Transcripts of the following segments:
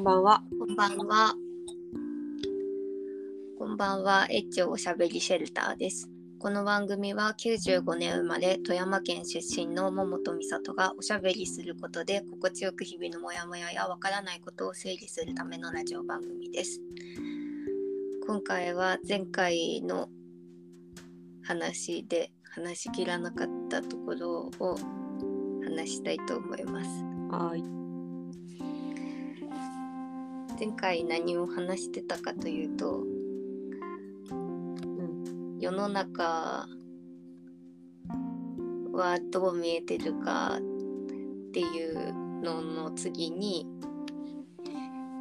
んばんは。こんばんは。こんばんは、エッチおしゃべりシェルターです。この番組は95年生まれ、富山県出身の桃と美里がおしゃべりすることで心地よく日々のモヤモヤやわからないことを整理するためのラジオ番組です。今回は前回の話で話しきらなかったところを話したいと思います。はい。前回何を話してたかというとうん。世の中はどう見えてるかっていうのの次に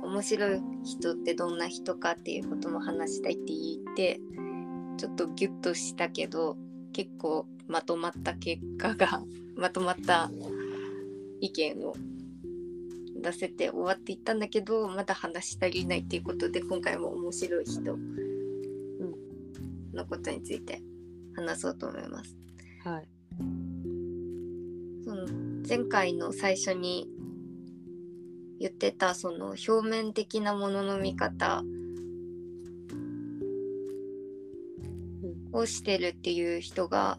面白い人ってどんな人かっていうことも話したいって言ってちょっとギュッとしたけど結構まとまった結果がまとまった意見を出せて終わっていったんだけどまだ話し足りないっていうことで今回も面白い人のことについて話そうと思います。はい。その前回の最初に言ってたその表面的なものの見方をしてるっていう人が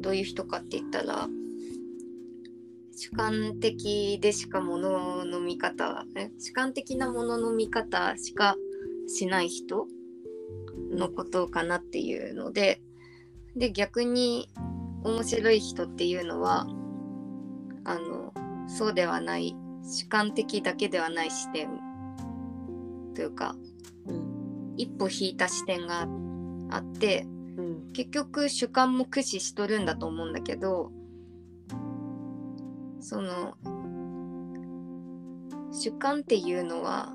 どういう人かって言ったら主観的でしかものの見方え主観的なものの見方しかしない人のことかなっていうのでで逆に面白い人っていうのはあのそうではない主観的だけではない視点というかうん。一歩引いた視点があってうん。結局主観も駆使しとるんだと思うんだけどその主観っていうのは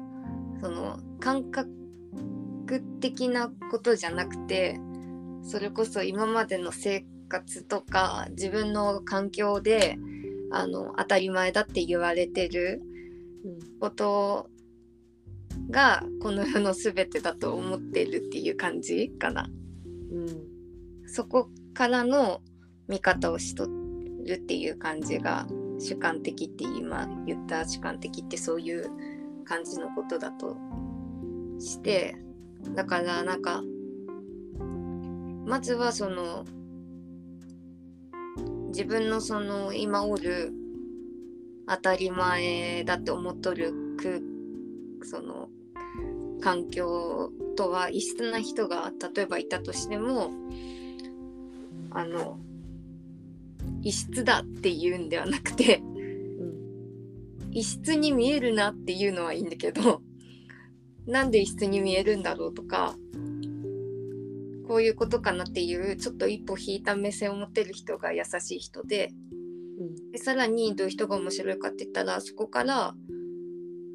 その感覚的なことじゃなくてそれこそ今までの生活とか自分の環境であの当たり前だって言われてるうん。ことがこの世の全てだと思ってるっていう感じかな。うん。そこからの見方をしとるっていう感じが主観的って今言った主観的ってそういう感じのことだとしてだからなんかまずはその自分のその今おる当たり前だって思っとる空その環境とは異質な人が例えばいたとしてもあの異質だっていうんではなくてうん。異質に見えるなっていうのはいいんだけどなんで異質に見えるんだろうとかこういうことかなっていうちょっと一歩引いた目線を持ってる人が優しい人でうん。でさらにどういう人が面白いかって言ったらそこから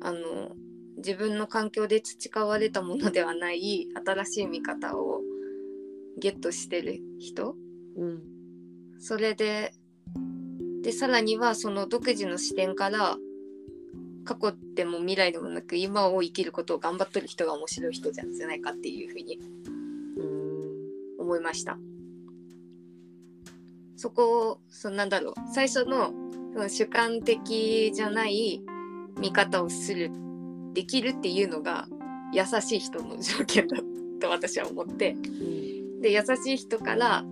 あの自分の環境で培われたものではない新しい見方をゲットしてる人うん。それででさらにはその独自の視点から過去でも未来でもなく今を生きることを頑張ってる人が面白い人じゃないかっていうふうにうん。思いました。そこをそなんだろう最初のその主観的じゃない見方をするできるっていうのが優しい人の条件だと私は思ってうん。で優しい人から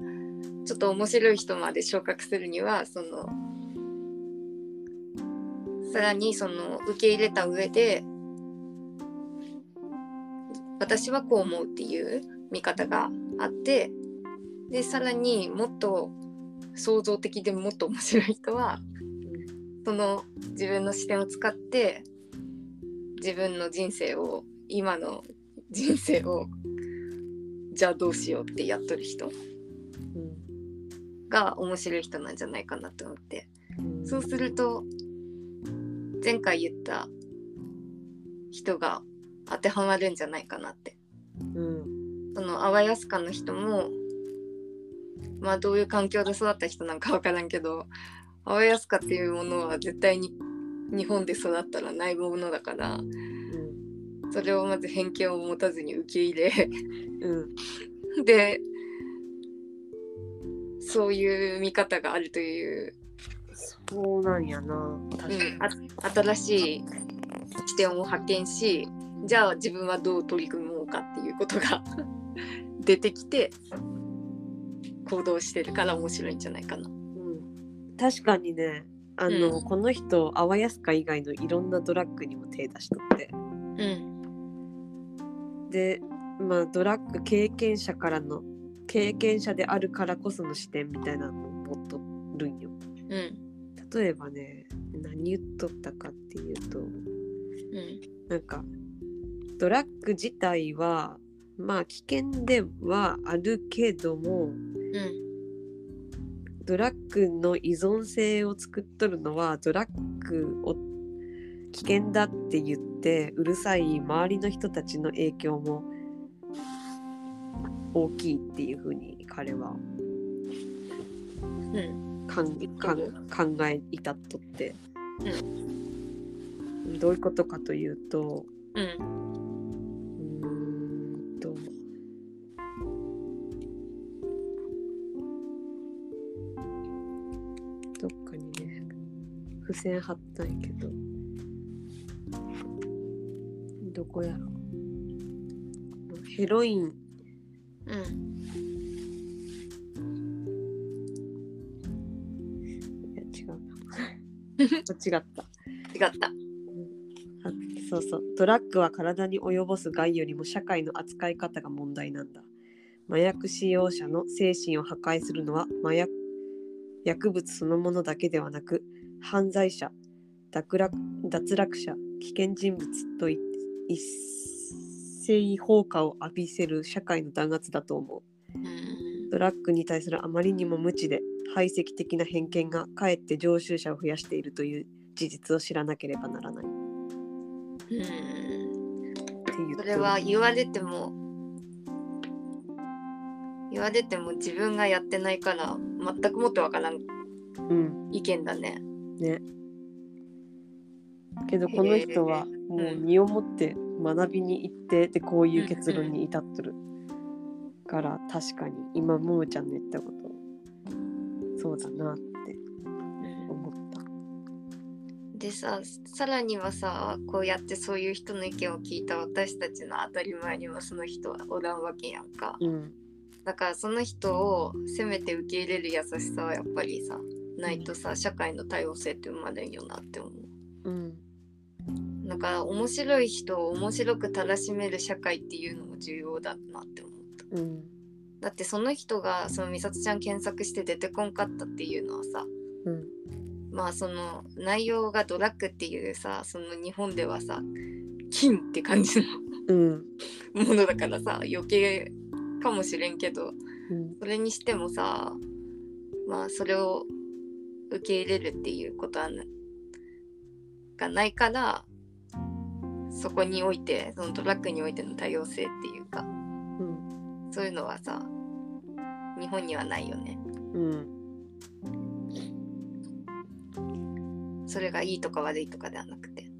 ちょっと面白い人まで昇格するにはそのさらにその受け入れた上で私はこう思うっていう見方があってでさらにもっと創造的でもっと面白い人はその自分の視点を使って自分の人生を今の人生をじゃあどうしようってやっとる人。が面白い人なんじゃないかなと思ってうん。そうすると前回言った人が当てはまるんじゃないかなってうん。その阿波安家の人もまあどういう環境で育った人なんか分からんけど阿波安家っていうものは絶対に日本で育ったらないものだからうん。それをまず偏見を持たずに受け入れうん。でそういう見方があるという。そうなんやな。確かに、うん、あ新しい視点を発見しじゃあ自分はどう取り組もうかっていうことが 出てきて行動してるから面白いんじゃないかな。うん、確かにね。あの、うん。この人アワヤスカ以外のいろんなドラッグにも手出しとって。うん。でまあドラッグ経験者からの経験者であるからこその視点みたいなのを持っとるんよ。うん例えばね何言っとったかっていうとうん。なんかドラッグ自体はまあ危険ではあるけどもうんドラッグの依存性を作っとるのはドラッグを危険だって言ってうるさい周りの人たちの影響も大きいっていうふうに彼はうんかんかん考え至っとって、どういうことかというとうん。うーんとどっかにね付箋貼ったんやけどどこやろヘロインうん。いや違うな。間 違った。違った。あそうそう。ドラッグは体に及ぼす害よりも社会の扱い方が問題なんだ。麻薬使用者の精神を破壊するのは麻薬薬物そのものだけではなく犯罪者脱落脱落者危険人物といって一斉放火を浴びせる社会の弾圧だと思う。うん。ドラッグに対するあまりにも無知で排斥的な偏見がかえって常習者を増やしているという事実を知らなければならない。っうんそれは言われても言われても自分がやってないから全くもってわからんうん。意見だね。ね。けどこの人はもう身をもって学びに行ってでこういう結論に至っとる。から確かに今ももちゃんの言ったことそうだなって思った。でささらにはさこうやってそういう人の意見を聞いた私たちの当たり前にはその人はおらんわけやんか。うん。だからその人をせめて受け入れる優しさはやっぱりさないとさ社会の多様性って生まれんよなって思う。うんだから面白い人を面白くたらしめる社会っていうのも重要だなって思った。うん。だってその人がその美里ちゃん検索して出てこんかったっていうのはさうん。まあその内容がドラッグっていうさその日本ではさ金って感じうん。のものだからさ余計かもしれんけどうん。それにしてもさまあそれを受け入れるっていうことはながないからそこにおいてそのトラックにおいての多様性っていうかうんそういうのはさ日本にはないよね。うん。それがいいとか悪いとかではなくて。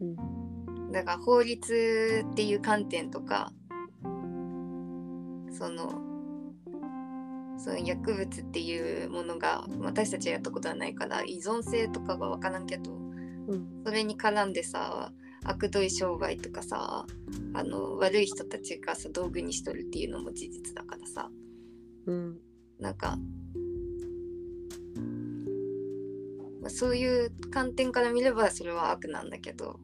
うん。だから法律っていう観点とかそのその薬物っていうものが私たちはやったことはないから依存性とかは分からんけどうん。それに絡んでさ悪どい商売とかさあの悪い人たちがさ道具にしとるっていうのも事実だからさ。うん。なんか、まあ、そういう観点から見ればそれは悪なんだけど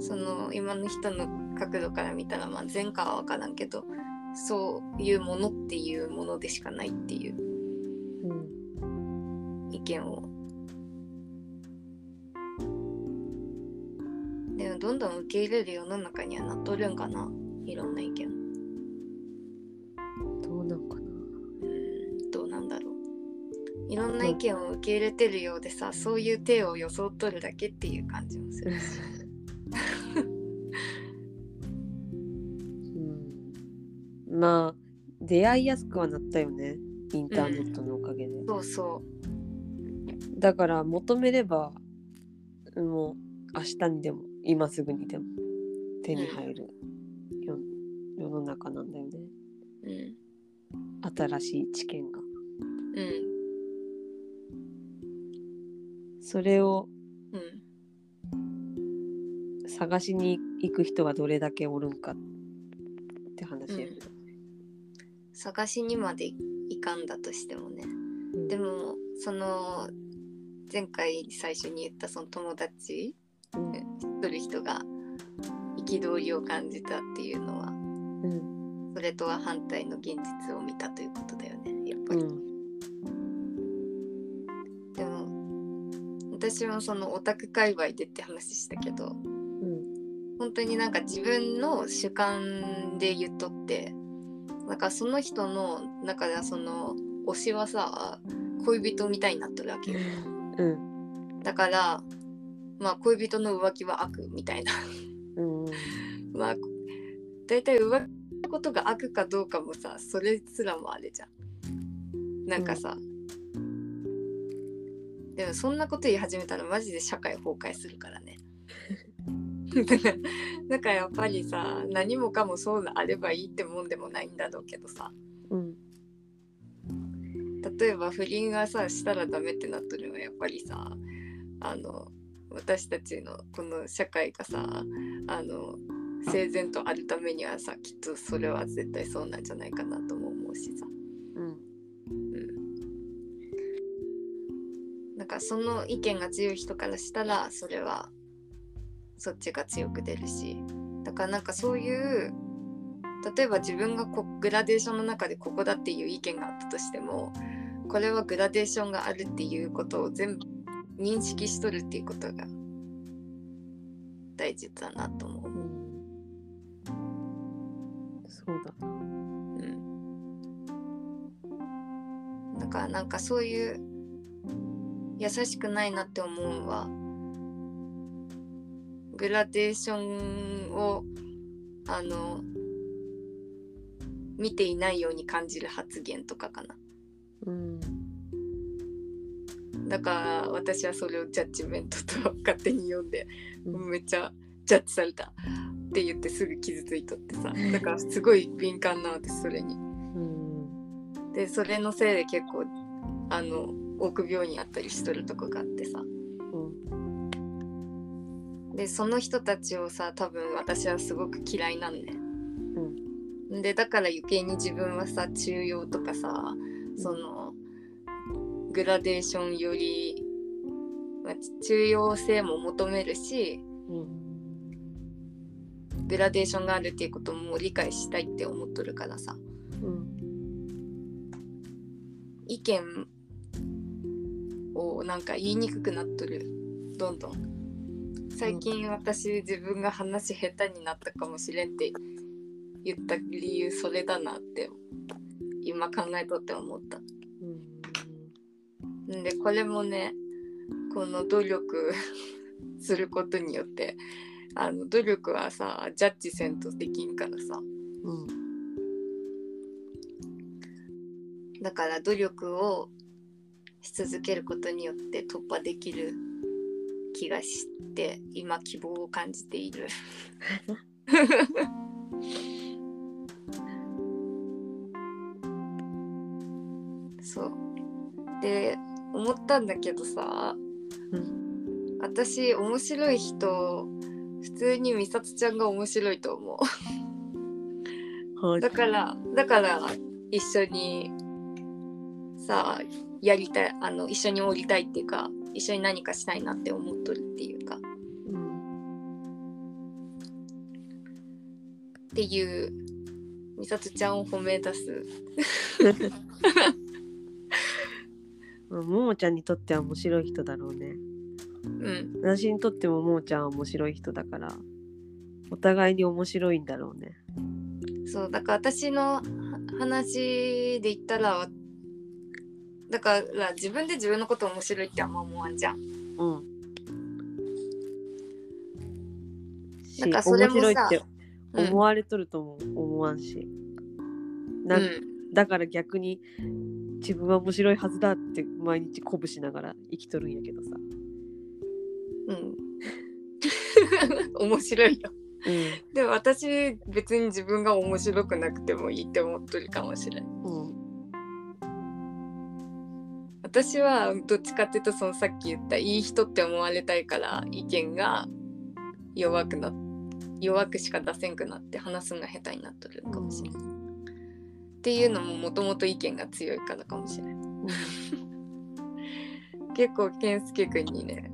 その今の人の角度から見たらまあ前科は分からんけどそういうものっていうものでしかないっていううん。意見をどんどん受け入れる世の中にはなっとるんかな。いろんな意見。どうなんかな。うん。どうなんだろう。いろんな意見を受け入れてるようでさそういう手を装っとるだけっていう感じもするし。うん。まあ出会いやすくはなったよね。インターネットのおかげで、そうそだから求めればもう明日にでも今すぐにでも手に入る世,、世の中なんだよね。ううん。新しい知見が。うん。それをうん。探しに行く人がどれだけおるんかって話やけど、探しにまでいかんだとしてもね。うん。でもその前回最初に言ったその友達うん一人人が憤りを感じたっていうのはうんそれとは反対の現実を見たということだよねやっぱり、うん。でも私もそのオタク界隈でって話したけどうん。本当になんか自分の主観で言っとってなんかその人の中ではその推しはさ恋人みたいになってるわけよ。うん。だからまあ恋人の浮気は悪みたいな。うん。まあ大体浮気のことが悪かどうかもさそれすらもあれじゃん。なんかさ、でもそんなこと言い始めたらマジで社会崩壊するからね。だからだからやっぱりさ何もかもそうあればいいってもんでもないんだろうけどさ。うん。例えば不倫がさしたらダメってなっとるのはやっぱりさあの私たちのこの社会がさあの整然とあるためにはさきっとそれは絶対そうなんじゃないかなとも思うしさ、うん。うん、なんかその意見が強い人からしたらそれはそっちが強く出るし。だからなんかそういう例えば自分がこグラデーションの中でここだっていう意見があったとしてもこれはグラデーションがあるっていうことを全部認識しとるっていうことが大事だなと思う。うんそうだな。うん、だからなんかそういう優しくないなって思うのはグラデーションをあの見ていないように感じる発言とかかな。うんだから私はそれをジャッジメントと勝手に読んで、うん。めっちゃジャッジされた。って言ってすぐ傷ついとってさ。だからすごい敏感な私それに。うん。でそれのせいで結構あの臆病にあったりしとるとこがあってさ。うん。でその人たちをさ多分私はすごく嫌いなんね。でだから余計に自分はさ中庸とかさそのグラデーションより、まあ、中庸性も求めるしうんグラデーションがあるっていうことも理解したいって思っとるからさ。うん意見をなんか言いにくくなっとる。どんどん。最近私自分が話下手になったかもしれんって言った理由それだなって今考えとって思った。でこれもねこの努力 することによってあの努力はさジャッジせんとできんからさ。うん。だから努力をし続けることによって突破できる気がして今希望を感じている。そう。で思ったんだけどさ、うん。私面白い人普通に美里ちゃんが面白いと思う。はい。だからだから一緒にさやりたいあの一緒におりたいっていうか一緒に何かしたいなって思っとるっていうか。うんっていう美里ちゃんを褒め出す。ま あももちゃんにとっては面白い人だろうね。うん。私にとってもももちゃんは面白い人だからお互いに面白いんだろうね。そうだから私のは話で言ったらだから自分で自分のこと面白いってあんま思わんじゃん。うん。しなんかそれもさ面白いってうん。思われとるとも思わんし、なうんだから逆に自分は面白いはずだって毎日鼓舞しながら生きとるんやけどさ、うん。面白いよ。うん。でも私別に自分が面白くなくてもいいって思っとるかもしれん。うん、私はどっちかっていうとそのさっき言ったいい人って思われたいから意見が弱くな弱くしか出せんくなって話すのが下手になっとるかもしれない。っていうのももともと意見が強いからかもしれない。結構健介くんにね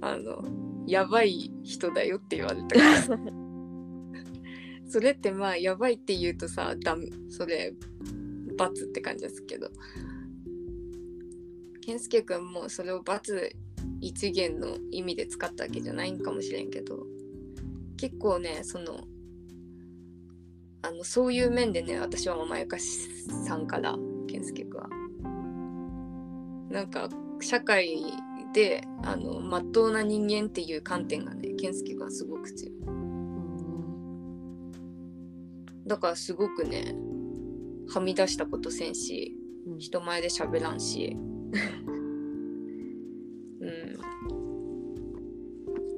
あのやばい人だよって言われたから。それってまあやばいって言うとさダメそれ罰って感じですけど。健介くんもそれを罰一元の意味で使ったわけじゃないんかもしれんけど。結構ねそのあのそういう面でね私はまやかしさんから健介くんは。なんか社会であの真っ当な人間っていう観点がね健介くんはすごく強い。だからすごくねはみ出したことせんし人前で喋らんし。うん。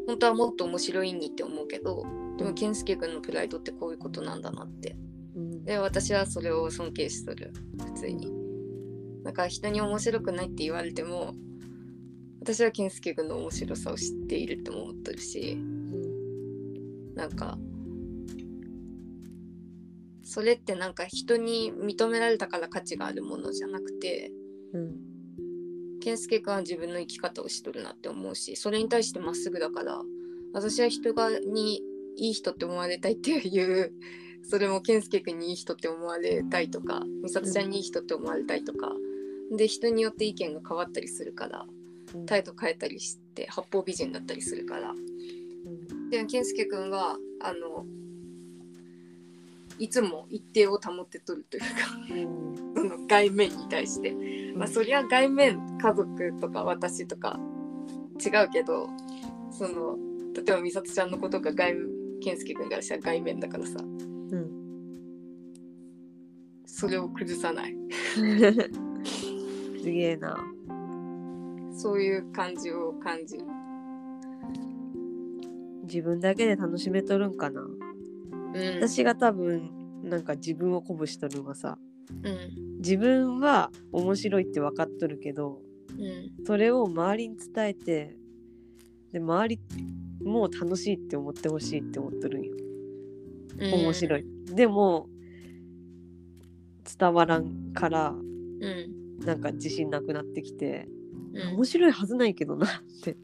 本当はもっと面白いにって思うけどでも健介君のプライドってこういうことなんだなって。うん。で私はそれを尊敬しとる。普通に。だから人に面白くないって言われても私は健介君の面白さを知っているって思っとるしなんかそれってなんか人に認められたから価値があるものじゃなくてうん。健介君は自分の生き方をしとるなって思うしそれに対してまっすぐだから私は人がにいい人って思われたいっていうそれも健介君にいい人って思われたいとか美里ちゃんにいい人って思われたいとかで人によって意見が変わったりするから態度変えたりして八方美人だったりするから。でも健介君はあのいつも一定を保ってとるというかうん。その外面に対して、まあ、そりゃ外面家族とか私とか違うけどその例えば美里ちゃんのことが外健介君からしたら外面だからさ。うん。それを崩さない。すげえな。そういう感じを感じる。自分だけで楽しめとるんかな。うん。私が多分なんか自分を鼓舞しとるのはさうん。自分は面白いって分かっとるけどうん。それを周りに伝えてで周りも楽しいって思ってほしいって思っとるんよ。うん。面白い、でも伝わらんからうんなんか自信なくなってきてうん。面白いはずないけどなって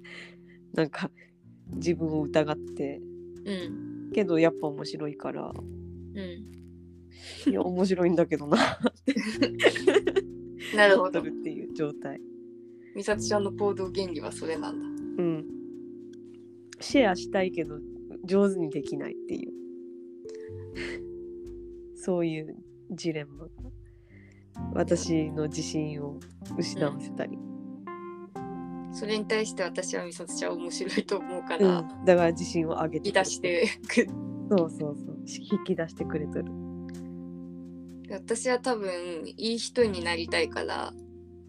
なんか自分を疑って。うんけどやっぱ面白いからうん。いや面白いんだけどなってなるほど。思っとるっていう状態。美里ちゃんの行動原理はそれなんだ。うんシェアしたいけど上手にできないっていう。そういうジレンマ。私の自信を失わせたり、それに対して私は美里ちゃん面白いと思うかうら、ん。だから自信を上げて引き出してくそうそうそう。引き出してくれとる。私は多分いい人になりたいから。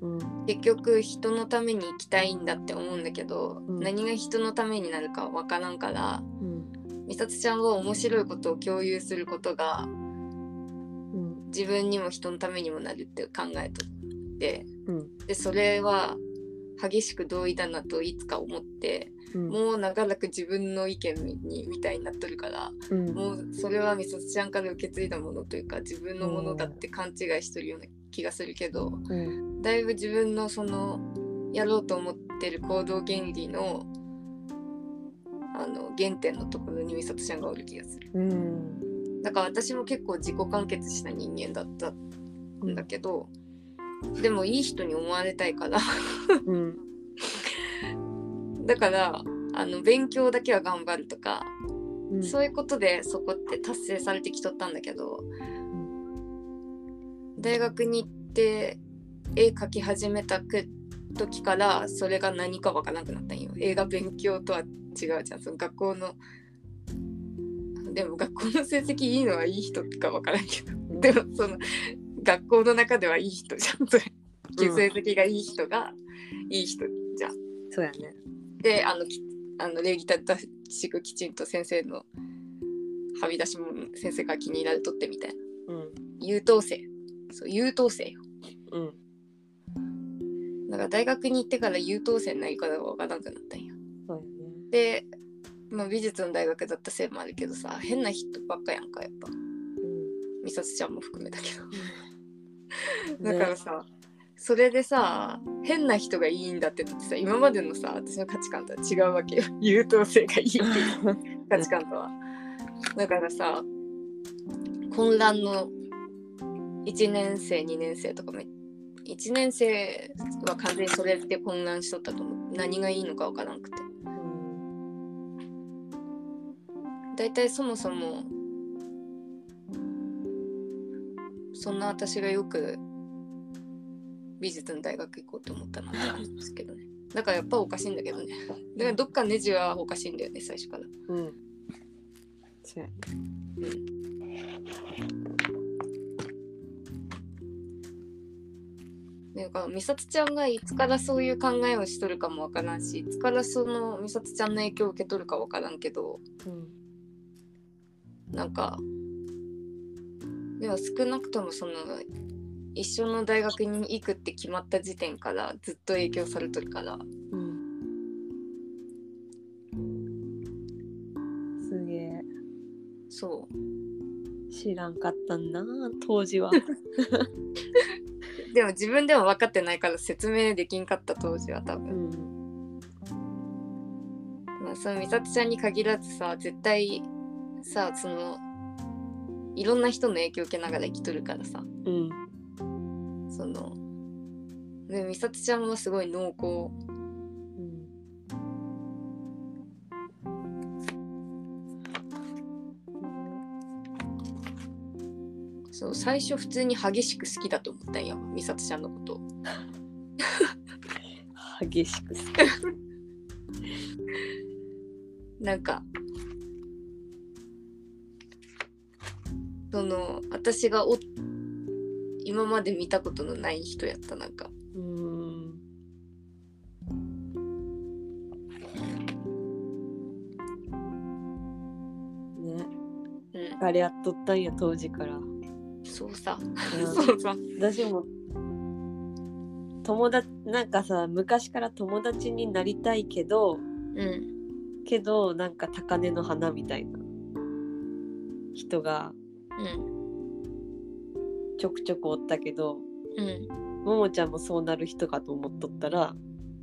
うん結局人のために生きたいんだって思うんだけど、うん。何が人のためになるかわからんからうん。美里ちゃんは面白いことを共有することがうん。自分にも人のためにもなるって考えとってうん。でそれは激しく同意だなといつか思ってうん。もう長らく自分の意見にみたいになっとるからうん。もうそれは美里ちゃんから受け継いだものというか自分のものだって勘違いしとるような気がするけどうんだいぶ自分のそのやろうと思ってる行動原理のあの原点のところに美里ちゃんがおる気がする。うん。だから私も結構自己完結した人間だったんだけど、でもいい人に思われたいから。うん。だからあの勉強だけは頑張るとか、うん。そういうことでそこって達成されてきとったんだけど大学に行って絵描き始めたく時からそれが何かわからなくなったんよ。映画勉強とは違うじゃん。その学校のでも学校の成績いいのはいい人かわからんけど。でもその学校の中ではいい人じゃん。それ。成績がいい人がいい人じゃん。そうやね。であのきあの礼儀正しくきちんと先生のはみ出しも先生が気に入られとってみたいな。うん。優等生。そう優等生よ。うんなんか大学に行ってから優等生になり方がわからなくなったんやそうよね。で、まあ、美術の大学だったせいもあるけどさ変な人ばっかやんかやっぱ。美里ちゃんも含めたけど。う んだからさ、それでさ変な人がいいんだってだってさ今までのさ私の価値観とは違うわけよ。優等生がいいっていう 価値観とは。だからさ混乱の1年生2年生とかめ1年生は完全にそれで混乱しとったと思う。何がいいのかわからなくて。うん大体そもそもそんな私がよく美術の大学行こうと思ったなって感じですけどね。だからやっぱおかしいんだけどね。だからどっかネジはおかしいんだよね最初から。うん。そうやなんか美里ちゃんがいつからそういう考えをしとるかもわからんしいつからその美里ちゃんの影響を受け取るかわからんけどうんなんかでも少なくともその一緒の大学に行くって決まった時点からずっと影響されとるから。うん。すげえ。そう。知らんかったんな当時は でも自分でも分かってないから説明できんかった当時は多う分、ん。まあ、その美里ちゃんに限らずさ絶対さそのいろんな人の影響を受けながら生きとるからさ。うん。そので美里ちゃんはすごい濃厚そう最初普通に激しく好きだと思ったんや美里ちゃんのこと。激しくなんかその私がお今まで見たことのない人やったなんか。うん。ね。うん。あれやっとったんや当時から、そうさ。うん。そうさ。私も友達なんかさ昔から友達になりたいけどうん。けどなんか高嶺の花みたいな人がうんちょくちょくおったけどうん。ももちゃんもそうなる人かと思っとったら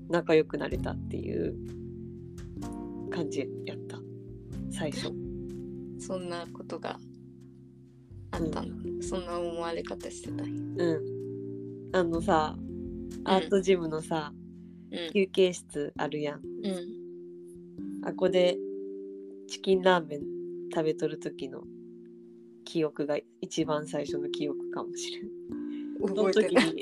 仲良くなれたっていう感じやった。最初。そんなことがあったの、そんな思われ方してた？うん。あのさアートジムのさ、うん。休憩室あるやん。うん。あこでチキンラーメン食べとる時の記憶が一番最初の記憶かもしれん。覚えてない。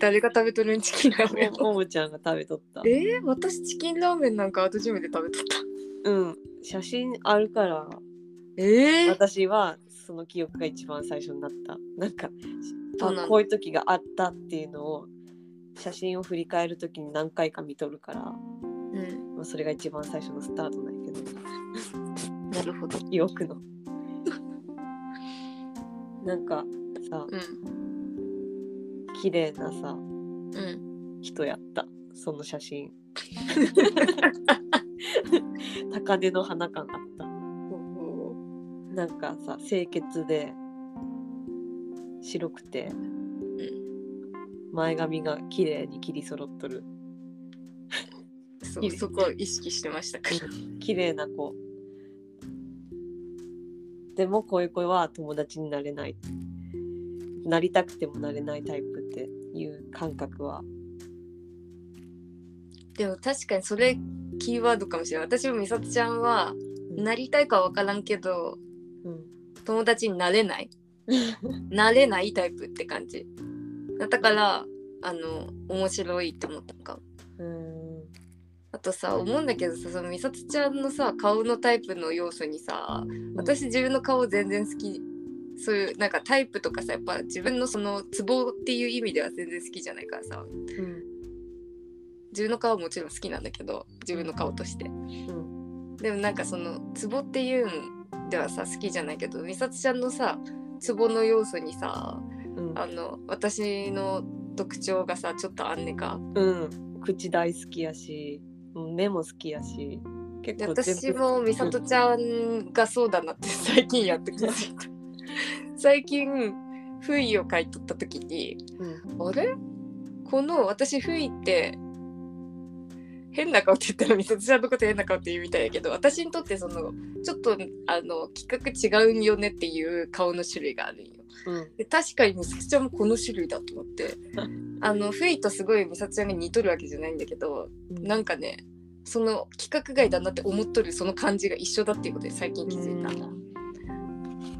誰が食べとるん？チキンラーメン。もももちゃんが食べとった。えー、私チキンラーメンなんかアートジムで食べとった。うん。写真あるからえー、私はその記憶が一番最初になった。なんかそうなんこういう時があったっていうのを写真を振り返る時に何回か見とるから、うん。まあ、それが一番最初のスタートなんやけど。なるほど。記憶の。なんかさうん。綺麗なさうん。人やった。その写真。高嶺の花感あっなんかさ清潔で白くてうん前髪が綺麗に切り揃っとる。そうそこを意識してましたか。ら綺麗な子。でもこういう子は友達になれない。なりたくてもなれないタイプっていう感覚は。でも確かにそれキーワードかもしれない。私も美里ちゃんはうん。なりたいかわからんけどうん。友達になれない？なれないタイプって感じ。だからあの面白いって思ったのかも。うん。あとさ思うんだけどさその美里ちゃんのさ顔のタイプの要素にさ私自分の顔全然好き。そういうなんかタイプとかさやっぱ自分のそのツボっていう意味では全然好きじゃないからさ。うん自分の顔はもちろん好きなんだけど自分の顔として。うん。でもなんかそのツボっていうんではさ好きじゃないけど美里ちゃんのさツボの要素にさうん。あの私の特徴がさちょっとあんねか。うん。口大好きやしうん目も好きやし結で構私も美里ちゃんがそうだなって 最近やってくれた。最近不意を書いとった時にうん。あれ？この私不意って変な顔って言ったら美里ちゃんのこと変な顔って言うみたいやけど私にとってそのちょっとあの企画違うんよねっていう顔の種類があるんよ。うんで確かに美里ちゃんもこの種類だと思って あの不意とすごい美里ちゃんが似とるわけじゃないんだけどなんかねその規格外だなって思っとるその感じが一緒だっていうことで最近気づいた。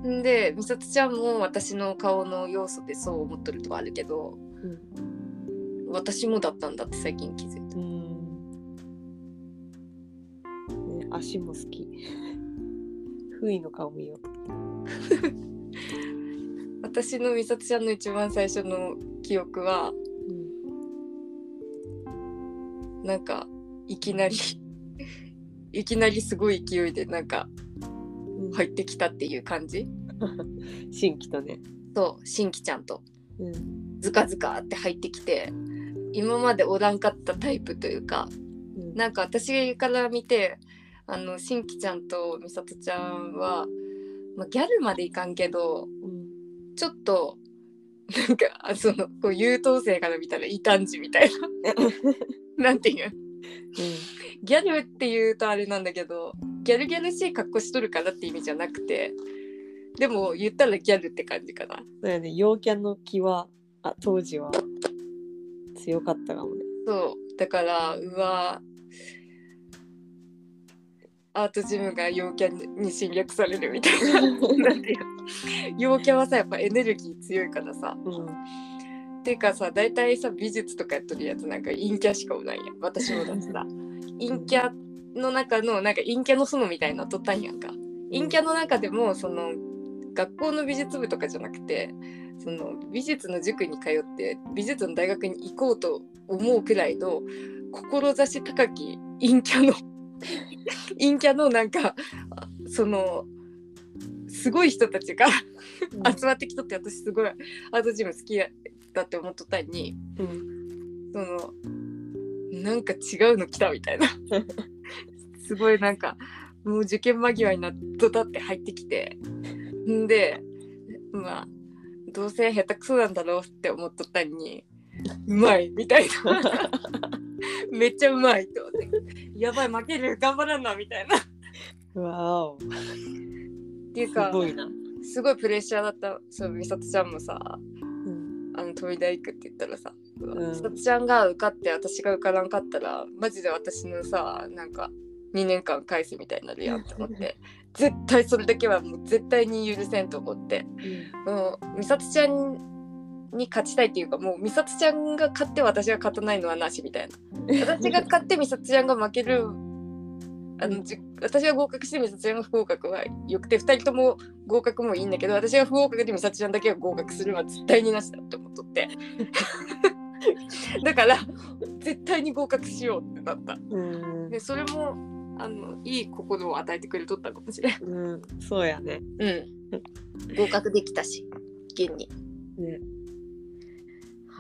んで美里ちゃんも私の顔の要素でそう思っとるとはあるけどうん私もだったんだって最近気づいた。足も好き。ふいの顔見よ 私の美里ちゃんの一番最初の記憶はう。なんかいきなり いきなりすごい勢いでなんかうん入ってきたっていう感じ？新規とね。そう新規ちゃんとうん。ズカズカって入ってきて今までおらんかったタイプというかうんなんか私から見てあの新規ちゃんと美里ちゃんは、まあ、ギャルまでいかんけどうんちょっとなんかあそのこう優等生から見たら異端児みたいな。なんていう？ギャルっていうとあれなんだけどギャルギャルしい格好しとるからって意味じゃなくてでも言ったらギャルって感じかな。そうやね、陽キャンの気はあ当時は強かったかもね。そう。だからうわアートジムが陽キャに侵略されるみたいな。なんていう陽キャはさやっぱエネルギー強いからさ。うん。っていうかさ大体さ美術とかやっとるやつなんか陰キャしかおらんやん。私もだってさ陰キャの中のなんか陰キャの園みたいなのとったんやんか。陰キャの中でもその学校の美術部とかじゃなくてその美術の塾に通って美術の大学に行こうと思うくらいの志高き陰キャの陰キャのなんかあそのすごい人たちが集まってきとって私すごいアートジム好きだって思っとったのにうん。そのなんか違うの来たみたいな。すごいなんかもう受験間際になっとたって入ってきて。んでまあどうせ下手くそなんだろうって思っとったのにうまいみたいな めっちゃうまいって思って。やばい負ける頑張らんなみたいな。っわお。すていうかごいな。すごいプレッシャーだった。そう美里ちゃんもさうん。あの東大行くって言ったらさ、うん。美里ちゃんが受かって私が受からんかったらマジで私のさなんか2年間返すみたいになるやんって思って。絶対それだけはもう絶対に許せんと思って。もう美里ちゃんに勝ちたいっていうかもう美里ちゃんが勝って私が勝たないのはなしみたいな 私が勝って美里ちゃんが負けるあのじ私が合格して美里ちゃんが不合格はよくて2人とも合格もいいんだけど私が不合格で美里ちゃんだけが合格するのは絶対になしだって思っとって だから絶対に合格しようってなったうん。でそれもあのいい心を与えてくれとったかもしれんうん。そうやね。うん合格できたし現にね。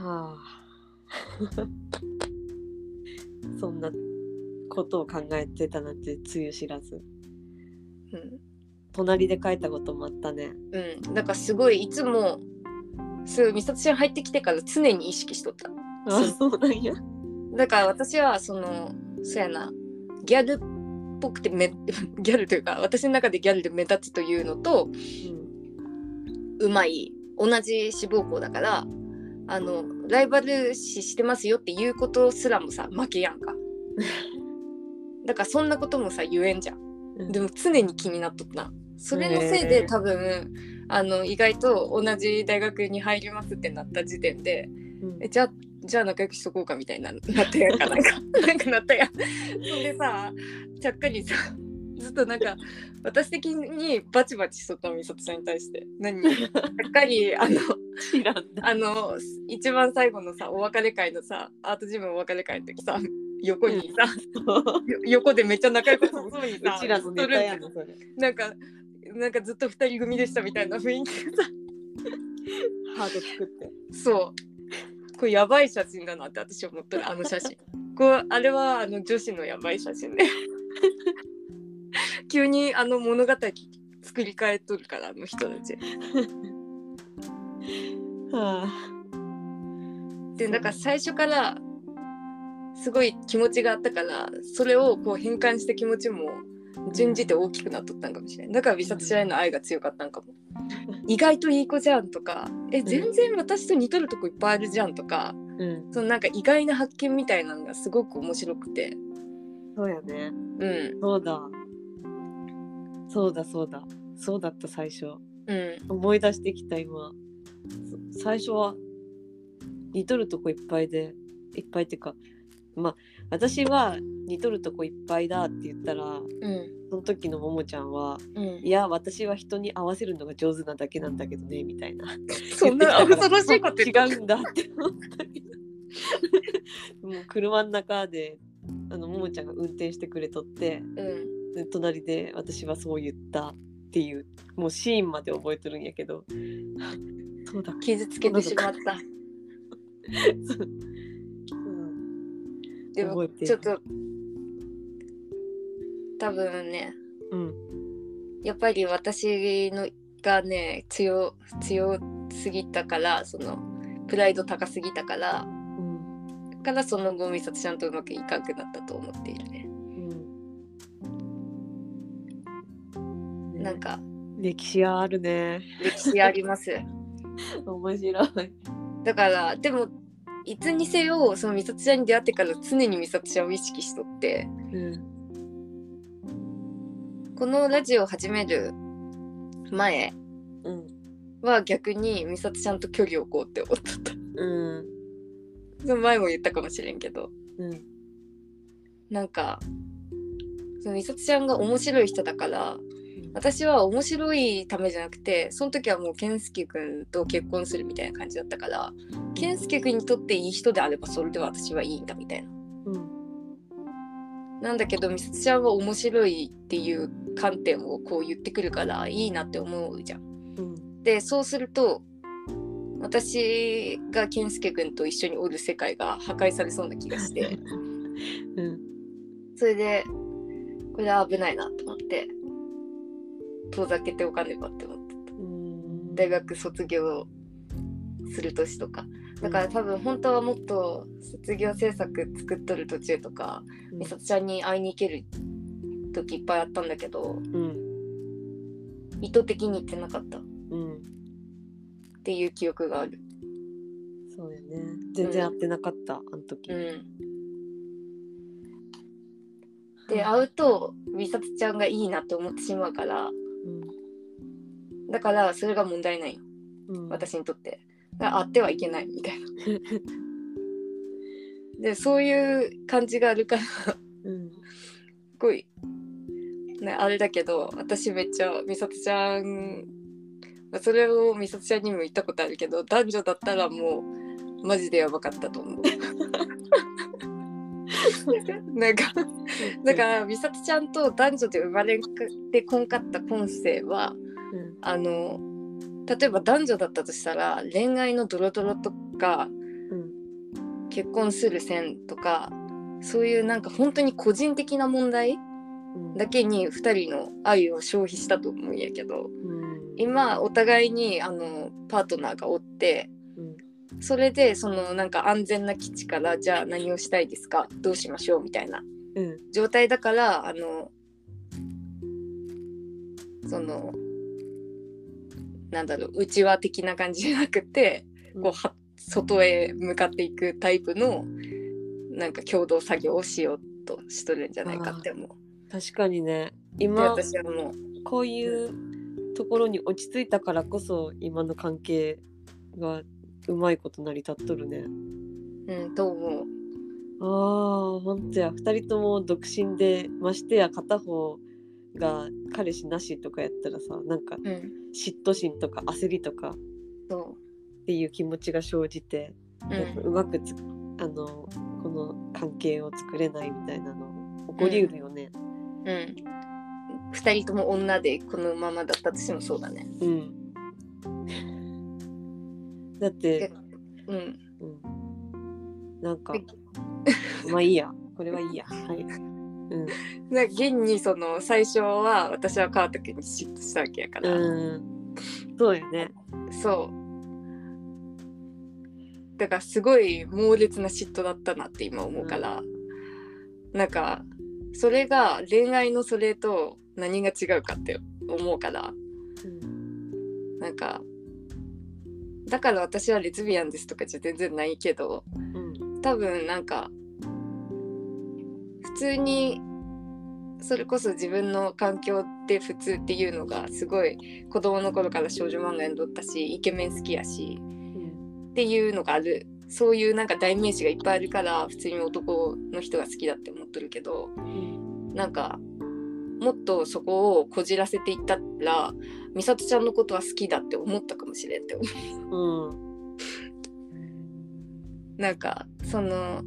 はあ。そんなことを考えてたなんてつゆ知らず。うん隣で書いたこともあったね。うん、だからすごいいつもすごい美里ちゃん入ってきてから常に意識しとったあ、そうなんや。だから私はそのそうやなギャルっぽくてめ ギャルというか私の中でギャルで目立つというのとうまい同じ志望校だからあのライバル視してますよっていうことすらもさ負けやんか。だからそんなこともさ言えんじゃん。うん。でも常に気になっとった。それのせいで多分あの意外と同じ大学に入りますってなった時点でうん。えじゃあじゃあ仲良くしとこうかみたいななったやんか。なんかなんかなったやん。そんでさちゃっかりさずっとなんか私的にバチバチしとった美里ちゃんに対して。何？ちゃっかりあの。あの一番最後のさお別れ会のさアートジムお別れ会の時さ横にさ、よ横でめっちゃ仲良くそうにさうちらのネタやの、それ。なんかなんかずっと二人組でしたみたいな雰囲気がさ。ハード作って。そう。これやばい写真だなって私思ったあの写真。これあれはあの女子のやばい写真で急にあの物語作り変えとるからあの人たち。はあ。でだから最初からすごい気持ちがあったからそれをこう変換した気持ちも順じて大きくなっとったんかもしれないだから美里ちゃんへの愛が強かったんかも。意外といい子じゃんとか。え全然私と似とるとこいっぱいあるじゃんとか。うん。そのなんか意外な発見みたいなのがすごく面白くて。そうやね。うん。そうだそうだそうだ。そうだった最初。うん。思い出してきた今。そ最初は似とるとこいっぱいでいっぱいっていうかまあ私は似とるとこいっぱいだって言ったらうん。その時のももちゃんはうん。いや私は人に合わせるのが上手なだけなんだけどねみたいな。そんな 恐ろしいこと違うんだって思ったけど。もう車の中であのももちゃんが運転してくれとってうんで隣で私はそう言ったっていうもうシーンまで覚えてるんやけど。そうだ傷つけてしまった。そうでもちょっと多分ねうん。やっぱり私のがね強強すぎたからそのプライド高すぎたからうん。だからその後美里ちゃんとうまくいかなくなったと思っているねなんか。歴史はあるね。歴史あります。面白い。だからでもいつにせよその美里ちゃんに出会ってから常に美里ちゃんを意識しとって。うん。このラジオを始める前うん。は逆に美里ちゃんと距離を置こうって思っとった。うん。その前も言ったかもしれんけど。うん。なんかその美里ちゃんが面白い人だから私は面白いためじゃなくてその時はもう健介君と結婚するみたいな感じだったから健介君にとっていい人であればそれで私はいいんだみたいな。うん。なんだけど美里ちゃんは面白いっていう観点をこう言ってくるからいいなって思うじゃん。うん。でそうすると私が健介君と一緒におる世界が破壊されそうな気がして。うん。それでこれは危ないなと思って遠ざけておかねばって思ってた。うん。大学卒業する年とか。だから多分本当はもっと卒業制作作っとる途中とか美里ちゃんに会いに行ける時いっぱいあったんだけどうん。意図的に行ってなかった。っうん。ていう記憶がある。そうやね。全然会ってなかった、あの時、うん、で会うと美里ちゃんがいいなって思ってしまうからだからそれが問題ないようん、私にとって。だから会ってはいけないみたいな。でそういう感じがあるからすうんごい、ね、あれだけど私めっちゃ美里ちゃんまあそれを美里ちゃんにも言ったことあるけど男女だったらもうマジでやばかったと思う。なんかだから美里ちゃんと男女で生まれてこんかった今世はうんあの例えば男女だったとしたら恋愛のドロドロとかうん結婚する線とかそういうなんか本当に個人的な問題うん。だけに2人の愛を消費したと思うんやけどうん。今お互いにあのパートナーがおってうん。それでそのなんか安全な基地からじゃあ何をしたいですかどうしましょうみたいなうん。状態だからあのそのなんだろう内輪的な感じじゃなくてこうは外へ向かっていくタイプのなんか共同作業をしようとしとるんじゃないかって思う。確かにね。で今私はもう。こういうところに落ち着いたからこそ今の関係がうまいこと成り立っとるね。うんと思う。ああほんとや。2人とも独身でましてや片方が彼氏なしとかやったらさなんかうん、嫉妬心とか焦りとかそっていう気持ちが生じて、う。なんかううまくつあのこの関係を作れないみたいなの起こりうるよね。ん。うん。二人とも女でこのままだったとしてもそうだね。うんだって、うん。うん、なんかまあいいやこれはいいやはいうん。な現にその最初は私は川田君に嫉妬したわけやから、うん。そうよね。そう。だからすごい猛烈な嫉妬だったなって今思うから、なんかそれが恋愛のそれと何が違うかって思うから。うん。なんかだから私はレズビアンですとかじゃ全然ないけどうん。多分なんか普通にそれこそ自分の環境って普通っていうのがすごい子供の頃から少女漫画読んどったしイケメン好きやしうんっていうのがある。そういうなんか代名詞がいっぱいあるから普通に男の人が好きだって思っとるけどうんなんかもっとそこをこじらせていったら美里ちゃんのことは好きだって思ったかもしれんって思う。うん。なんかその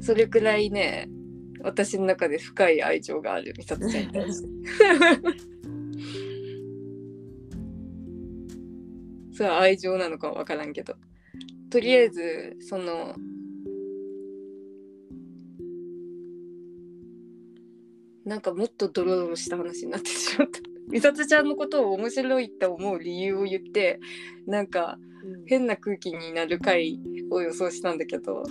それくらいね私の中で深い愛情がある美里ちゃんに対して。それは愛情なのかは分からんけど。とりあえずそのなんかもっとドロドロした話になってしまった。美里ちゃんのことを面白いって思う理由を言ってなんか変な空気になる回を予想したんだけど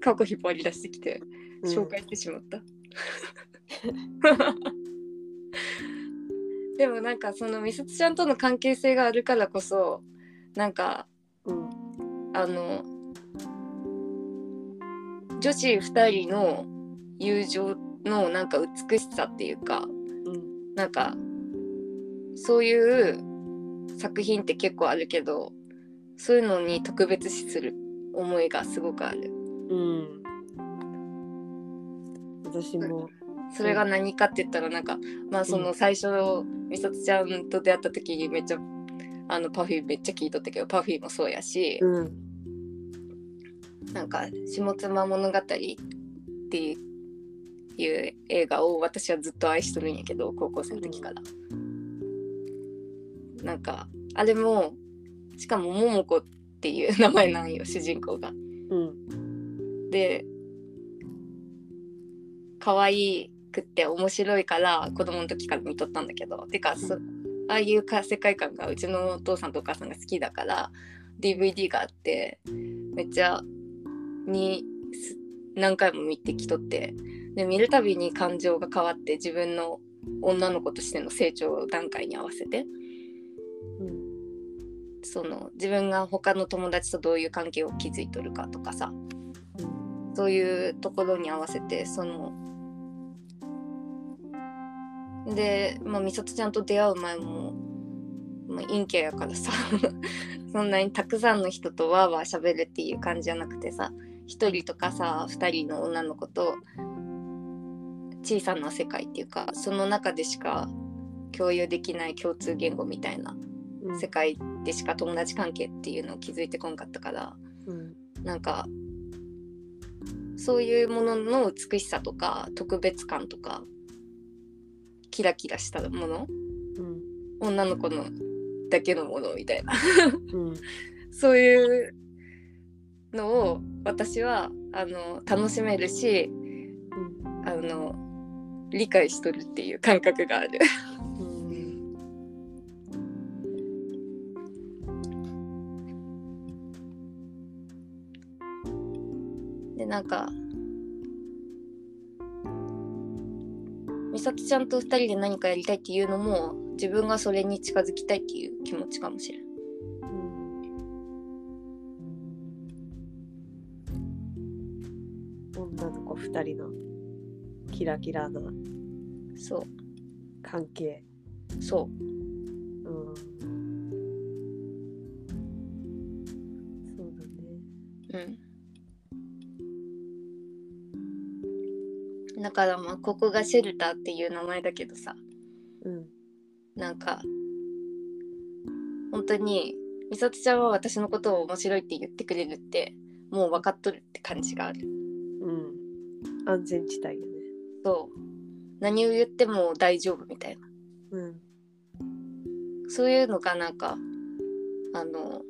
過去引っ張り出してきてうん。紹介してしまった、でもなんかその美里ちゃんとの関係性があるからこそなんかうん。あの女子2人の友情のなんか美しさっていうかうん。なんかそういう作品って結構あるけどそういうのに特別視する思いがすごくあるうん私もそれが何かって言ったらなんかまあその最初美里ちゃんと出会った時にめっちゃあのパフィーめっちゃ聞いとったけどパフィーもそうやし、うんなんか「下妻物語」っていう映画を私はずっと愛しとるんやけど高校生の時から。なんかあれもしかも桃子っていう名前なんよ主人公が。うんで可愛くって面白いから子供の時から見とったんだけど。てかそああいうか世界観がうちのお父さんとお母さんが好きだから DVD があってめっちゃにす何回も見てきとって。で見るたびに感情が変わって自分の女の子としての成長段階に合わせて。うん。その自分が他の友達とどういう関係を築いとるかとかさ。うんそういうところに合わせてそので、まあ、美里ちゃんと出会う前も、まあ、陰キャやからさ そんなにたくさんの人とわーわー喋るっていう感じじゃなくてさ一人とかさ二人の女の子と小さな世界っていうかその中でしか共有できない共通言語みたいなうん。世界でしか友達関係っていうのを築いてこんかったからうん。なんかそういうものの美しさとか特別感とかキラキラしたもの？うん。女の子のだけのものみたいな。うん。そういうのを私はあの楽しめるしあの理解しとるっていう感覚がある。なんか美里ちゃんと2人で何かやりたいっていうのも自分がそれに近づきたいっていう気持ちかもしれん。女の子二人のキラキラなそ関係。うそう。うん。そうだね。うん。だからまあここがシェルターっていう名前だけどさ。うん。なんか本当に美里ちゃんは私のことを面白いって言ってくれるってもう分かっとるって感じがある。うん。安全地帯よね。そう。何を言っても大丈夫みたいな。うん。そういうのがなんかあの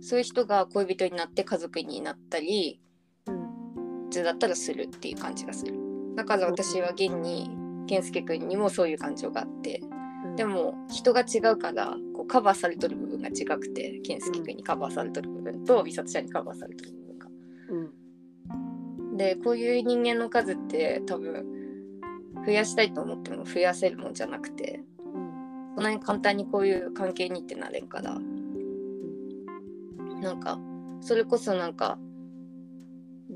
そういう人が恋人になって家族になったりうん。普通だったらするっていう感じがするだから私は現に健介君にもそういう感情があってうん。でも人が違うからこうカバーされとる部分が違くて健介君にカバーされとる部分と美里ちゃんにカバーされとる部分が。うん。でこういう人間の数って多分増やしたいと思っても増やせるもんじゃなくてうん。そんなに簡単にこういう関係にってなれんから。なんかそれこそなんか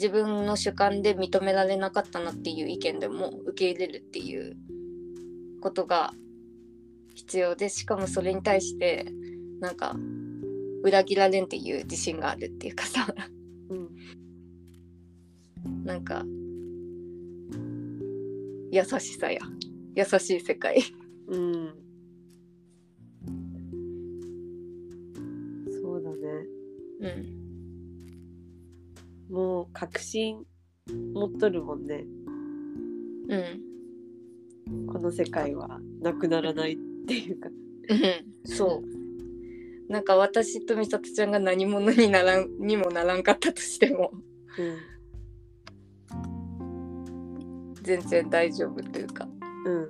自分の主観で認められなかったなっていう意見でも受け入れるっていうことが必要でしかもそれに対してなんか裏切られんっていう自信があるっていうかさ。うん。なんか優しさや優しい世界。うん。そうだね。うんもう確信持っとるもんね。うん。この世界はなくならないっていうか。うん。そう。なんか私と美里ちゃんが何者にならんにもならんかったとしても。全然大丈夫というか。うん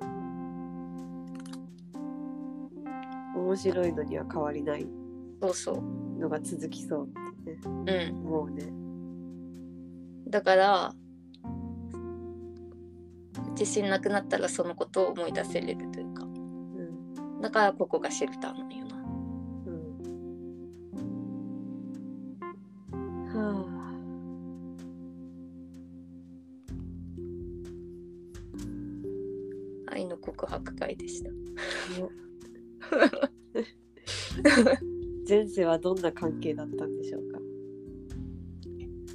うん。面白いのには変わりない。そうそう。のが続きそうってね。うん。思うねだから自信なくなったらそのことを思い出せれるというか。うんだからここがシェルターなんよな。うんはあ。愛の告白会でした。前世はどんな関係だったんでしょうか？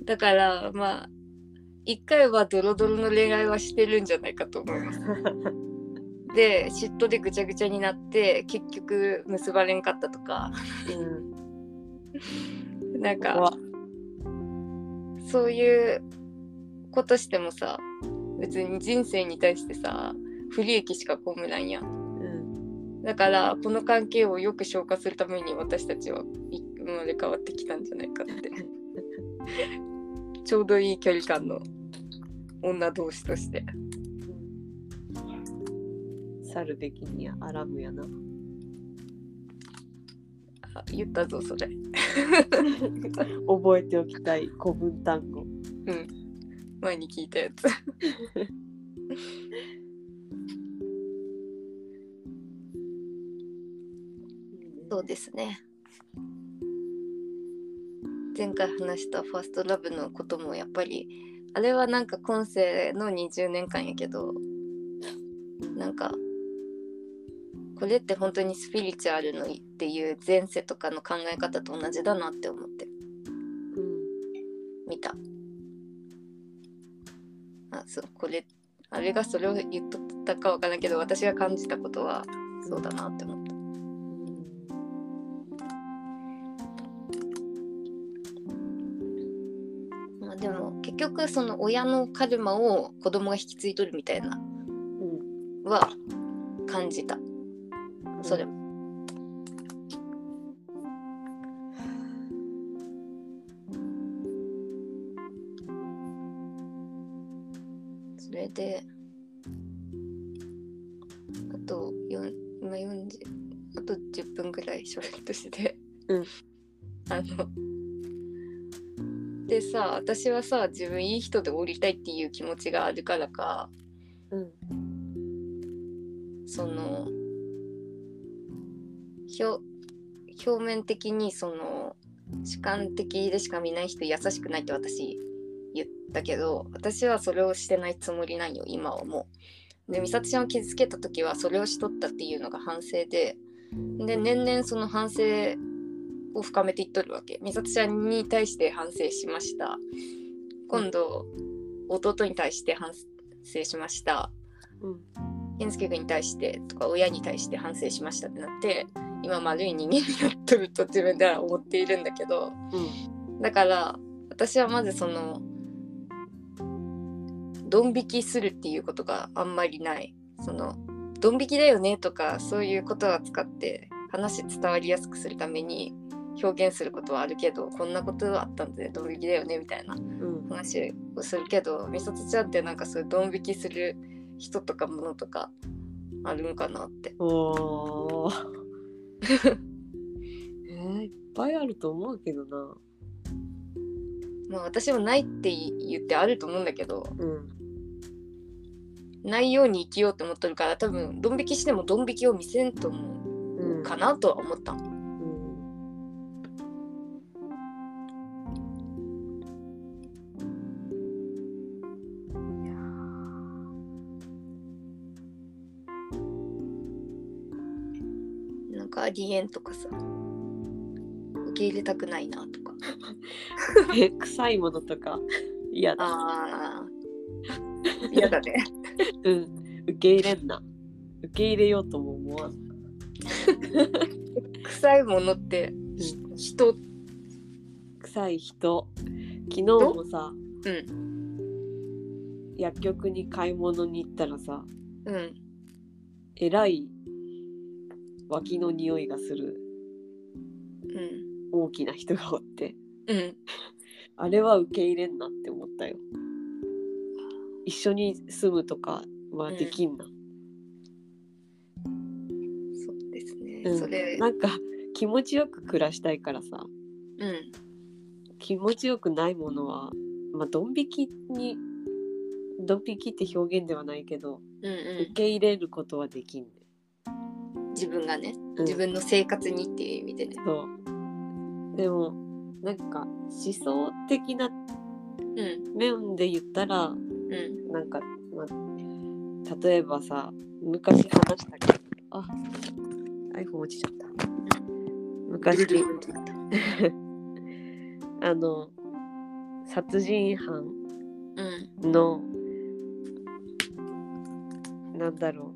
だからまあ一回はドロドロの恋愛はしてるんじゃないかと思います。で嫉妬でぐちゃぐちゃになって結局結ばれんかったとか。うん。なんかそういうことしてもさ別に人生に対してさ不利益しか被らんやん。うん。だからこの関係をよく消化するために私たちはい生まれ変わってきたんじゃないかって ちょうどいい距離感の女同士として。去るべきにあらむやな。あ言ったぞそれ。覚えておきたい古文単語。うん。前に聞いたやつ。そうですね前回話したファーストラブのこともやっぱりあれはなんか今世の20年間やけどなんかこれって本当にスピリチュアルのっていう前世とかの考え方と同じだなって思って見た。あそうこれあれがそれを言っとったかわからんけど私が感じたことはそうだなって思でも結局その親のカルマを子供が引き継いとるみたいなうん。は感じた。それも。それであと4今40あと10分ぐらいショートして、うん。あのでさ私はさ自分いい人で降りたいっていう気持ちがあるからか。うん。その表表面的にその主観的でしか見ない人優しくないって私言ったけど私はそれをしてないつもりないよ今はもう。で美里ちゃんを傷つけた時はそれをしとったっていうのが反省で。で年々その反省を深めていっとるわけ。美里ちゃんに対して反省しました。今度弟に対して反省しました。うん。健介君に対してとか親に対して反省しましたってなって今悪い人間になっとると自分では思っているんだけど。うん。だから私はまずそのドン引きするっていうことがあんまりない。そのドン引きだよねとかそういうことを使って話伝わりやすくするために表現することはあるけどこんなことあったんでドン引きだよねみたいなうん。話をするけどみさとちゃんってなんかそういうドン引きする人とかものとかあるのかなって。おー。えー、いっぱいあると思うけどな。まあ私もないって言ってあると思うんだけどうん。ないように生きようと思ってるから多分ドン引きしてもドン引きを見せんと思うんうかなとは思った。うんなんかありえんとかさ受け入れたくないなとか。ー え臭いものとか？嫌だ。あー。嫌だね。うん。受け入れんな。受け入れようとも思わん。臭いものってひ人？臭い人。昨日もさうん。薬局に買い物に行ったらさうん。えらい脇の匂いがする。うん。大きな人がおって。うん。あれは受け入れんなって思ったよ。一緒に住むとかはできんな、そうですね、うん。それ。なんか気持ちよく暮らしたいからさ。うん。気持ちよくないものはまあドン引きにドン引きって表現ではないけど、うん受け入れることはできん自分がねうん。自分の生活にっていう意味でね。そう。でもなんか思想的なうん。面で言ったらうん。なんか、まあ、例えばさ昔話したけどあ iPhone 落ちちゃった。昔。あの殺人犯うん。のなんだろう。せ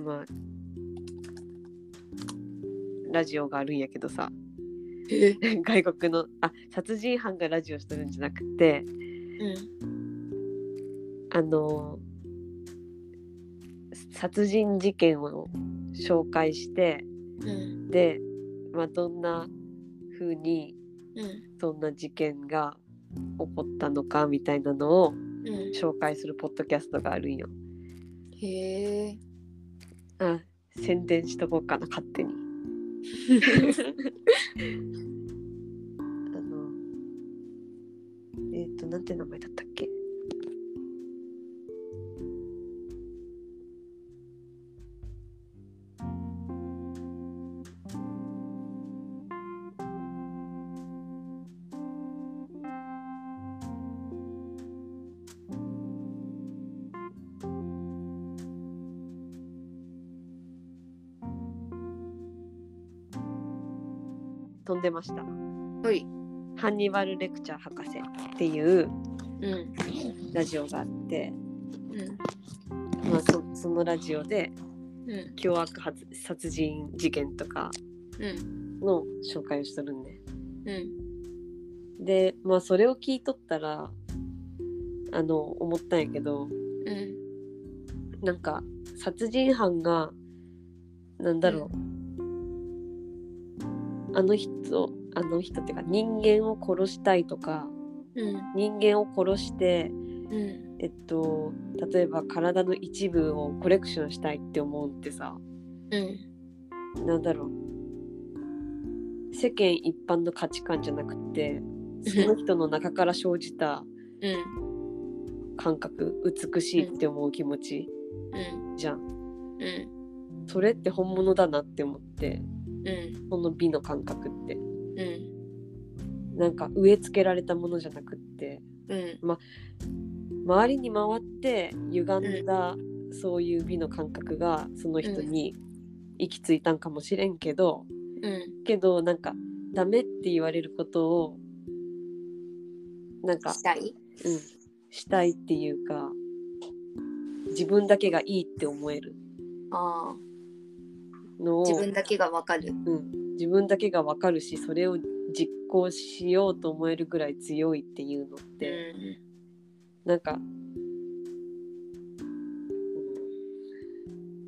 まあラジオがあるんやけどさ。え？外国のあ殺人犯がラジオしてるんじゃなくて。うんあの殺人事件を紹介してうん。で、まあ、どんな風にうん。そんな事件が起こったのかみたいなのをうん。紹介するポッドキャストがあるんよ。へえあ宣伝しとこうかな勝手に。あのえっ、となんて名前だったっけ？んでました。ほい。ハンニバル・レクチャー博士っていううん。ラジオがあって、うん。まあ、そそのラジオでうん。凶悪発殺人事件とかうん。の紹介をしとるんで。うん。でまあそれを聞いとったらあの思ったんやけどうん。なんか殺人犯がなんだろう、あの人あの人っていうか人間を殺したいとかうん。人間を殺してうん。えっと例えば体の一部をコレクションしたいって思うってさうん。なんだろう。世間一般の価値観じゃなくてその人の中から生じたうん。感覚美しいって思う気持ちうん。じゃん。それって本物だなって思ってうん。その美の感覚って。うん。なんか植え付けられたものじゃなくって。うん。周りに回って歪んだそういう美の感覚がその人に行き着いたんかもしれんけど、うん。けどなんかダメって言われることをなんか、したい？うん、したいっていうか自分だけがいいって思える。ああのを自分だけがわかる。うん、自分だけが分かるしそれを実行しようと思えるぐらい強いっていうのっうて、ん。なんか、うん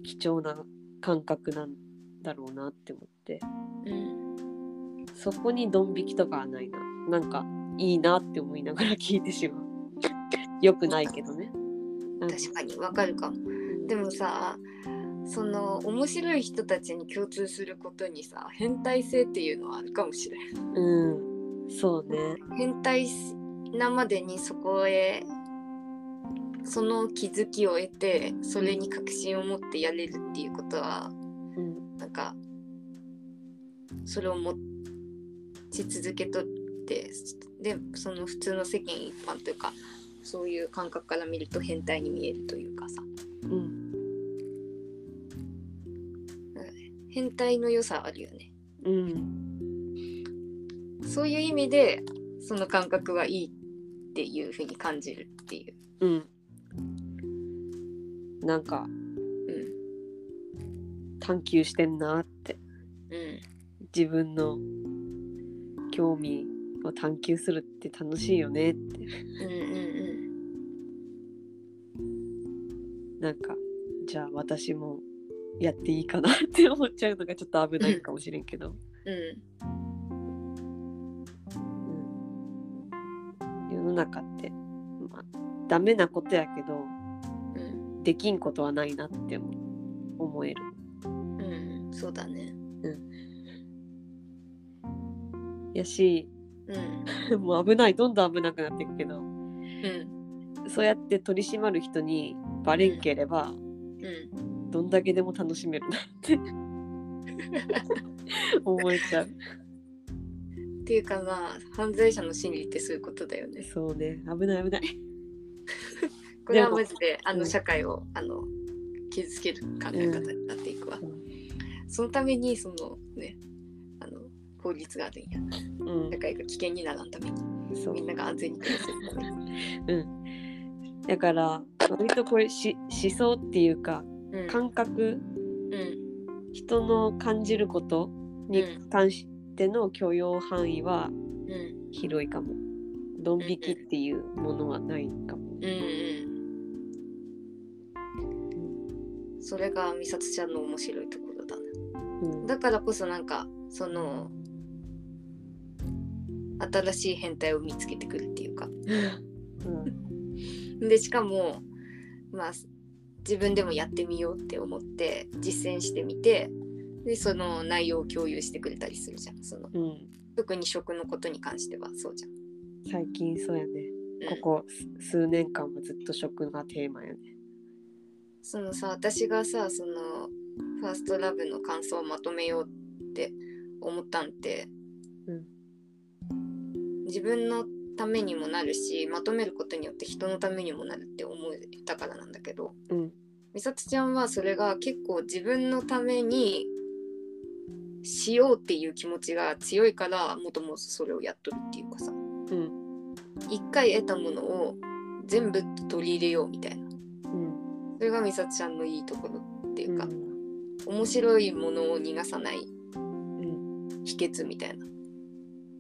貴重な感覚なんだろうなって思って。うん。そこにドン引きとかはないな。なんかいいなって思いながら聞いてしまう。よくないけどね。確かにわかるかも。でもさその面白い人たちに共通することにさ変態性っていうのはあるかもしれん。うん。そうね。変態なまでにそこへその気づきを得てそれに確信を持ってやれるっていうことはうん。なんかそれを持ち続けとってでその普通の世間一般というかそういう感覚から見ると変態に見えるというかさ。うん変態の良さあるよね。うん。そういう意味でその感覚はいいっていうふうに感じるっていう。うん。なんかうん。探求してんなって。うん。自分の興味を探求するって楽しいよねって。うんうん。なんかじゃあ私もやっていいかなって思っちゃうのがちょっと危ないかもしれんけど、うん。うん、世の中って、まあ、ダメなことやけどうん。できんことはないなって思思える。うん。うんそうだねやしうん。もう危ない。どんどん危なくなっていくけど。うん。そうやって取り締まる人にバレんければ、うんどんだけでも楽しめるなって。思えちゃう。っていうかまあ犯罪者の心理ってそういうことだよね。そうね。危ない危ない。これはマジであうん。の社会を、あの傷つける考え方になっていくわ、うん。そのためにそのねあの法律があるんや。うん。社会が危険にならんためにみんなが安全に暮らせるために。うん、だから割とこれし思想っていうかうん。感覚うん。人の感じることにうん。関しての許容範囲はうん。広いかも。ドン引きっていうものはないかも。うんうん。それが美里ちゃんの面白いところだねうん。だからこそなんかその新しい変態を見つけてくるっていうか。うん。でしかもまあ自分でもやってみようって思って実践してみてでその内容を共有してくれたりするじゃん。そのうん、特に食のことに関してはそうじゃん、最近そうやね。うん。ここす数年間はずっと食がテーマやね。そのさ私がさそのファーストラブの感想をまとめようって思ったんって、うん。自分のためにもなるしまとめることによって人のためにもなるって思えたからなんだけど。うん。美里ちゃんはそれが結構自分のためにしようっていう気持ちが強いからもともとそれをやっとるっていうかさ。うん。一回得たものを全部取り入れようみたいな。うん。それが美里ちゃんのいいところっていうか、うん。面白いものを逃がさないうん。秘訣みたいな。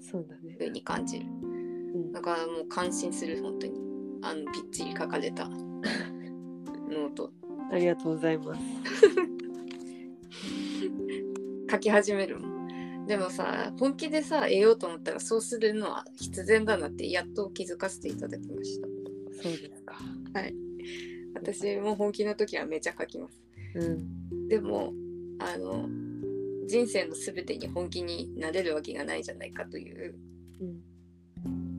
そうだね。風に感じる。うん。だからもう感心する本当に。あのぴっちり書かれた ノート。ありがとうございます。書き始めるもん。でもさ本気でさ得ようと思ったらそうするのは必然だなってやっと気づかせていただきました。そうですか。私も本気の時はめちゃ書きます。うん。でもあの人生の全てに本気になれるわけがないじゃないかといううん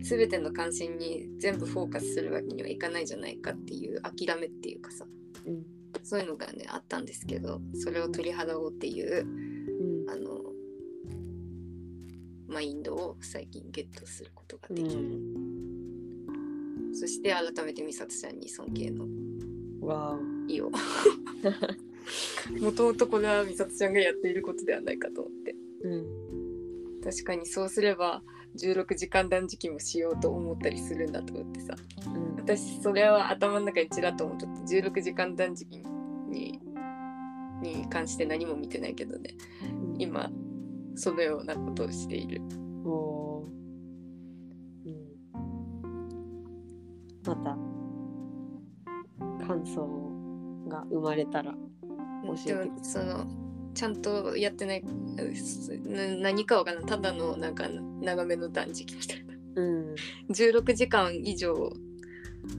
全ての関心に全部フォーカスするわけにはいかないじゃないかっていう諦めっていうかさうんそういうのがねあったんですけどそれを取り払おうっていううんあのマインドを最近ゲットすることがうできる、ん。そして改めて美里ちゃんに尊敬のわ意を もともとこれは美里ちゃんがやっていることではないかと思ってお。うん。確かにそうすれば16時間断食もしようと思ったりするんだと思ってさ。うん。私それは頭の中にちらっと思っとって16時間断食にに関して何も見てないけどね。今そのようなことをしている。おー。うん。また感想が生まれたら教えてでもそのちゃんとやってないな何かわからんただのなんか長めの断食みたいな。うん。16時間以上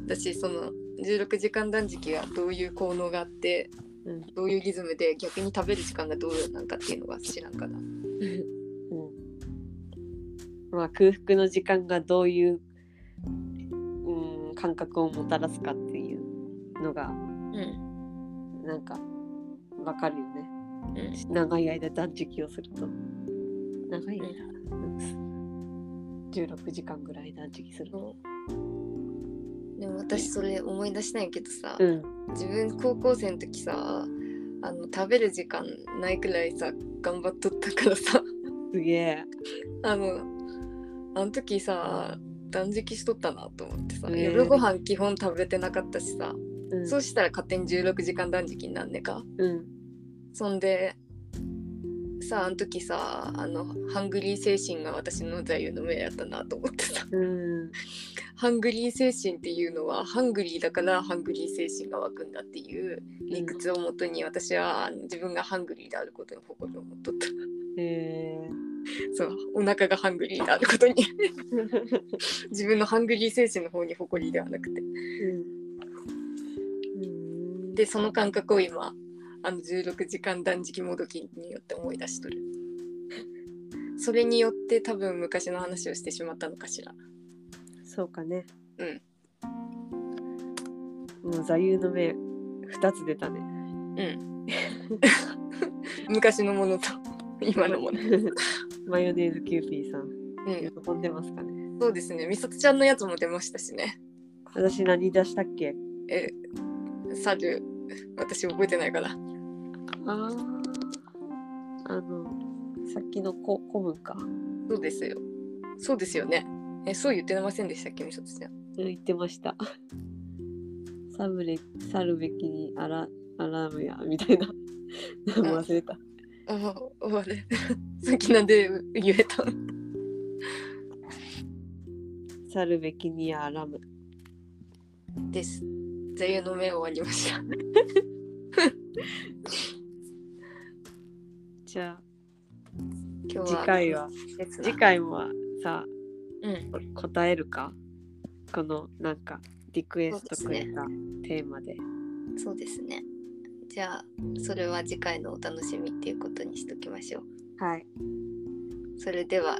だしその16時間断食はどういう効能があってうん。どういうリズムで逆に食べる時間がどうなんかっていうのが知らんかな。うん。まあ空腹の時間がどういう、うん、感覚をもたらすかっていうのがうん。なんかわかるよねうん。長い間断食をすると。長い間、うん、16時間ぐらい断食すると。でも私それ思い出したんやけどさ、うん。自分高校生の時さあの食べる時間ないくらいさ頑張っとったからさ。すげえ。あのあの時さ断食しとったなと思ってさ、ねえ夜ご飯基本食べてなかったしさ、うん。そうしたら勝手に16時間断食になんねか。うんそんでさああの時さあのハングリー精神が私の座右の銘やったなと思ってさ。うん。ハングリー精神っていうのはハングリーだからハングリー精神が湧くんだっていう理屈をもとに私は自分がハングリーであることに誇りを持っとった。えそうお腹がハングリーであることに。ー 自分のハングリー精神の方に誇りではなくて。うん。でその感覚を今あの16時間断食もどきによって思い出しとる。それによって多分昔の話をしてしまったのかしら。そうかね。うん。もう座右の銘2つ出たね。うん。昔のものと今のもの。マヨネーズキューピーさん。うん。喜んでますかね。そうですね。みさとちゃんのやつも出ましたしね。私何出したっけ？え猿。私覚えてないからあああのさっきのココムか。そうですよ。そうですよね。えそう言ってませんでしたっけみさとちゃん。うん言ってました。サブレ去るべきにアラアラームやみたいな。忘れた。あああれさっきなんで言えたの？去るべきにアラーム。です。座右の銘終わりましたじゃあ今日は次回は次回もさうん。答えるか？このなんかリクエストくれたテーマで。そうですね。じゃあそれは次回のお楽しみっていうことにしときましょう。はい。それでは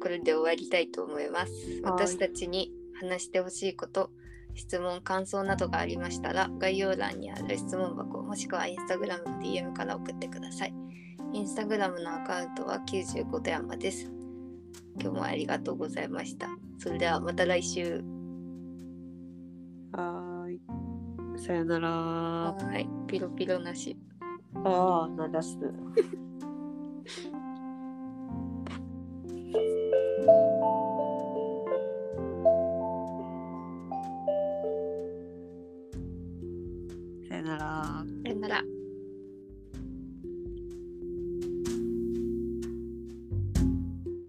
これで終わりたいと思います。はい私たちに話してほしいこと質問感想などがありましたら概要欄にある質問箱もしくはインスタグラムの DM から送ってくださいインスタグラムのアカウントは95度山です。今日もありがとうございました。それではまた来週。はーい。さよなら。はい。ピロピロなし。ああ鳴らす。さよなら。さよなら